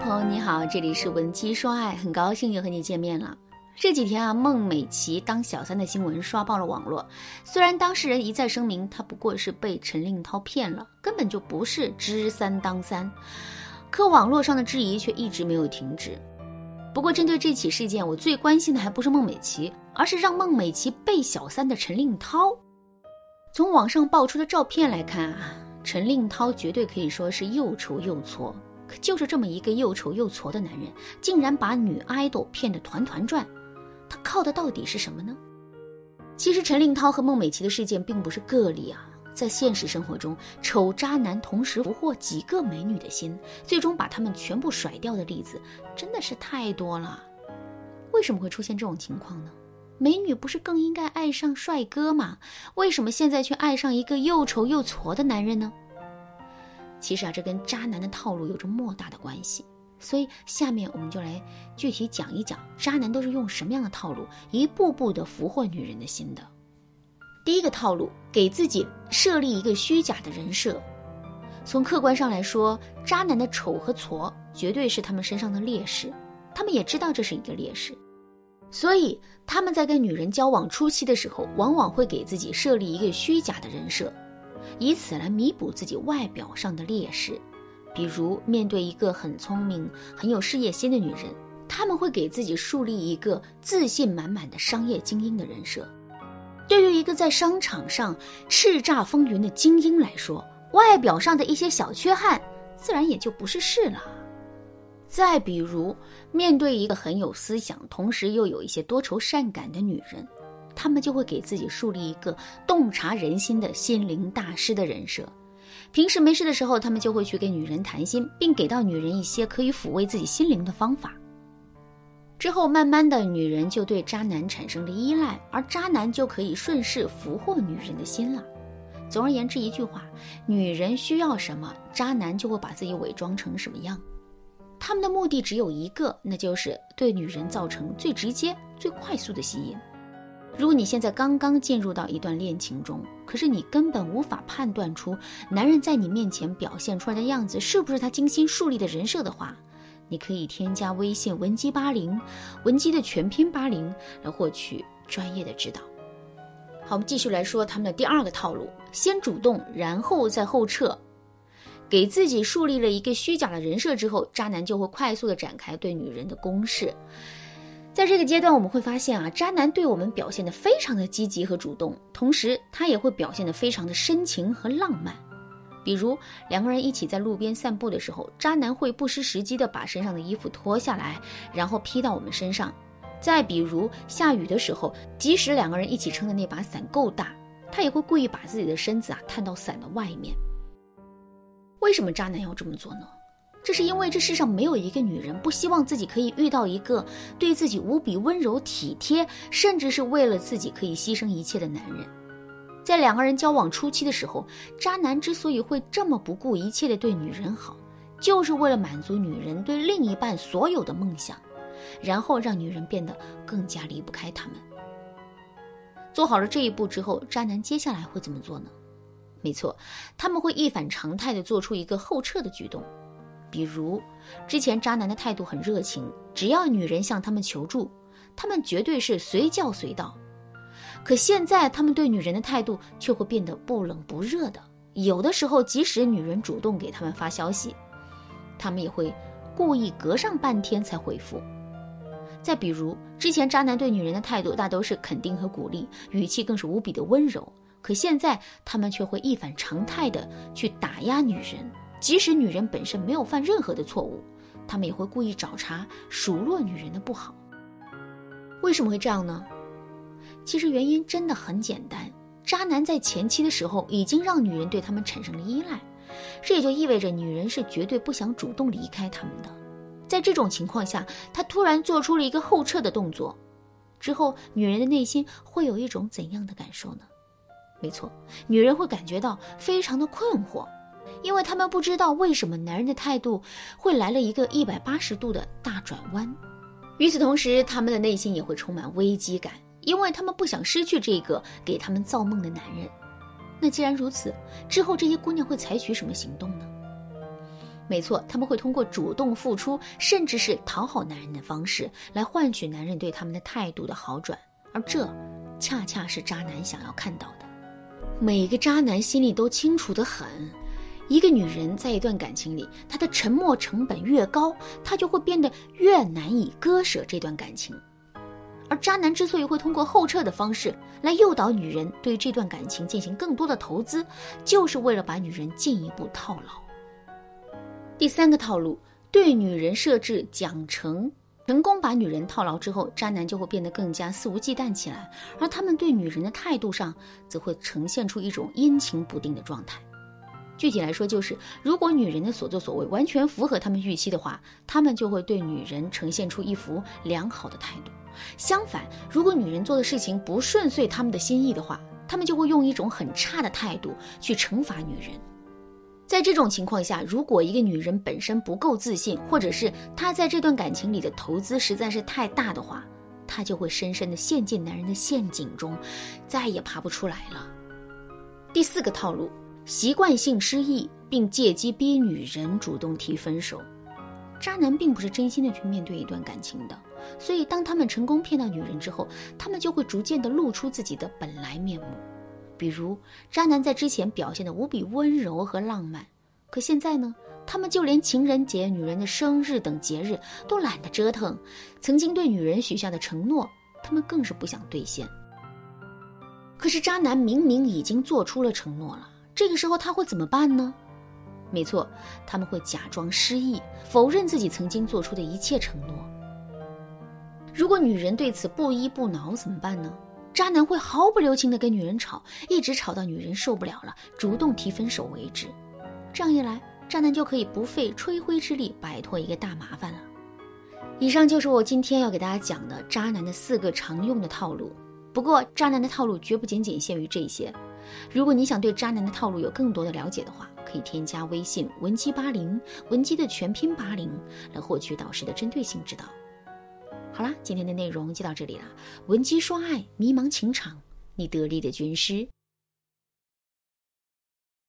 朋友你好，这里是文姬说爱，很高兴又和你见面了。这几天啊，孟美岐当小三的新闻刷爆了网络。虽然当事人一再声明，她不过是被陈令涛骗了，根本就不是知三当三，可网络上的质疑却一直没有停止。不过，针对这起事件，我最关心的还不是孟美岐，而是让孟美岐被小三的陈令涛。从网上爆出的照片来看啊，陈令涛绝对可以说是又丑又矬。可就是这么一个又丑又矬的男人，竟然把女爱豆骗得团团转，他靠的到底是什么呢？其实陈令涛和孟美岐的事件并不是个例啊，在现实生活中，丑渣男同时俘获几个美女的心，最终把他们全部甩掉的例子真的是太多了。为什么会出现这种情况呢？美女不是更应该爱上帅哥吗？为什么现在却爱上一个又丑又矬的男人呢？其实啊，这跟渣男的套路有着莫大的关系。所以下面我们就来具体讲一讲，渣男都是用什么样的套路，一步步的俘获女人的心的。第一个套路，给自己设立一个虚假的人设。从客观上来说，渣男的丑和矬绝对是他们身上的劣势，他们也知道这是一个劣势，所以他们在跟女人交往初期的时候，往往会给自己设立一个虚假的人设。以此来弥补自己外表上的劣势，比如面对一个很聪明、很有事业心的女人，他们会给自己树立一个自信满满的商业精英的人设。对于一个在商场上叱咤风云的精英来说，外表上的一些小缺憾，自然也就不是事了。再比如，面对一个很有思想，同时又有一些多愁善感的女人。他们就会给自己树立一个洞察人心的心灵大师的人设。平时没事的时候，他们就会去跟女人谈心，并给到女人一些可以抚慰自己心灵的方法。之后，慢慢的，女人就对渣男产生了依赖，而渣男就可以顺势俘获女人的心了。总而言之，一句话，女人需要什么，渣男就会把自己伪装成什么样。他们的目的只有一个，那就是对女人造成最直接、最快速的吸引。如果你现在刚刚进入到一段恋情中，可是你根本无法判断出男人在你面前表现出来的样子是不是他精心树立的人设的话，你可以添加微信文姬八零，文姬的全拼八零，来获取专业的指导。好，我们继续来说他们的第二个套路：先主动，然后再后撤，给自己树立了一个虚假的人设之后，渣男就会快速的展开对女人的攻势。在这个阶段，我们会发现啊，渣男对我们表现的非常的积极和主动，同时他也会表现的非常的深情和浪漫。比如两个人一起在路边散步的时候，渣男会不失时机的把身上的衣服脱下来，然后披到我们身上。再比如下雨的时候，即使两个人一起撑的那把伞够大，他也会故意把自己的身子啊探到伞的外面。为什么渣男要这么做呢？这是因为这世上没有一个女人不希望自己可以遇到一个对自己无比温柔体贴，甚至是为了自己可以牺牲一切的男人。在两个人交往初期的时候，渣男之所以会这么不顾一切的对女人好，就是为了满足女人对另一半所有的梦想，然后让女人变得更加离不开他们。做好了这一步之后，渣男接下来会怎么做呢？没错，他们会一反常态的做出一个后撤的举动。比如，之前渣男的态度很热情，只要女人向他们求助，他们绝对是随叫随到。可现在，他们对女人的态度却会变得不冷不热的。有的时候，即使女人主动给他们发消息，他们也会故意隔上半天才回复。再比如，之前渣男对女人的态度大都是肯定和鼓励，语气更是无比的温柔。可现在，他们却会一反常态的去打压女人。即使女人本身没有犯任何的错误，他们也会故意找茬数落女人的不好。为什么会这样呢？其实原因真的很简单，渣男在前期的时候已经让女人对他们产生了依赖，这也就意味着女人是绝对不想主动离开他们的。在这种情况下，他突然做出了一个后撤的动作，之后女人的内心会有一种怎样的感受呢？没错，女人会感觉到非常的困惑。因为他们不知道为什么男人的态度会来了一个一百八十度的大转弯，与此同时，他们的内心也会充满危机感，因为他们不想失去这个给他们造梦的男人。那既然如此，之后这些姑娘会采取什么行动呢？没错，他们会通过主动付出，甚至是讨好男人的方式来换取男人对他们的态度的好转，而这恰恰是渣男想要看到的。每个渣男心里都清楚的很，一个女人在一段感情里，她的沉默成本越高，她就会变得越难以割舍这段感情。而渣男之所以会通过后撤的方式来诱导女人对这段感情进行更多的投资，就是为了把女人进一步套牢。第三个套路，对女人设置奖惩，成功把女人套牢之后，渣男就会变得更加肆无忌惮起来，而他们对女人的态度上，则会呈现出一种阴晴不定的状态。具体来说，就是如果女人的所作所为完全符合他们预期的话，他们就会对女人呈现出一副良好的态度；相反，如果女人做的事情不顺遂他们的心意的话，他们就会用一种很差的态度去惩罚女人。在这种情况下，如果一个女人本身不够自信，或者是她在这段感情里的投资实在是太大的话，她就会深深的陷进男人的陷阱中，再也爬不出来了。第四个套路，习惯性失忆，并借机逼女人主动提分手。渣男并不是真心的去面对一段感情的，所以当他们成功骗到女人之后，他们就会逐渐的露出自己的本来面目。比如，渣男在之前表现的无比温柔和浪漫，可现在呢，他们就连情人节、女人的生日等节日都懒得折腾。曾经对女人许下的承诺，他们更是不想兑现。可是，渣男明明已经做出了承诺了，这个时候他会怎么办呢？没错，他们会假装失忆，否认自己曾经做出的一切承诺。如果女人对此不依不挠，怎么办呢？渣男会毫不留情地跟女人吵，一直吵到女人受不了了，主动提分手为止。这样一来，渣男就可以不费吹灰之力摆脱一个大麻烦了。以上就是我今天要给大家讲的渣男的四个常用的套路。不过，渣男的套路绝不仅仅限于这些。如果你想对渣男的套路有更多的了解的话，可以添加微信文姬八零，文姬的全拼八零，来获取导师的针对性指导。好啦，今天的内容就到这里了。文姬说爱，迷茫情场，你得力的军师。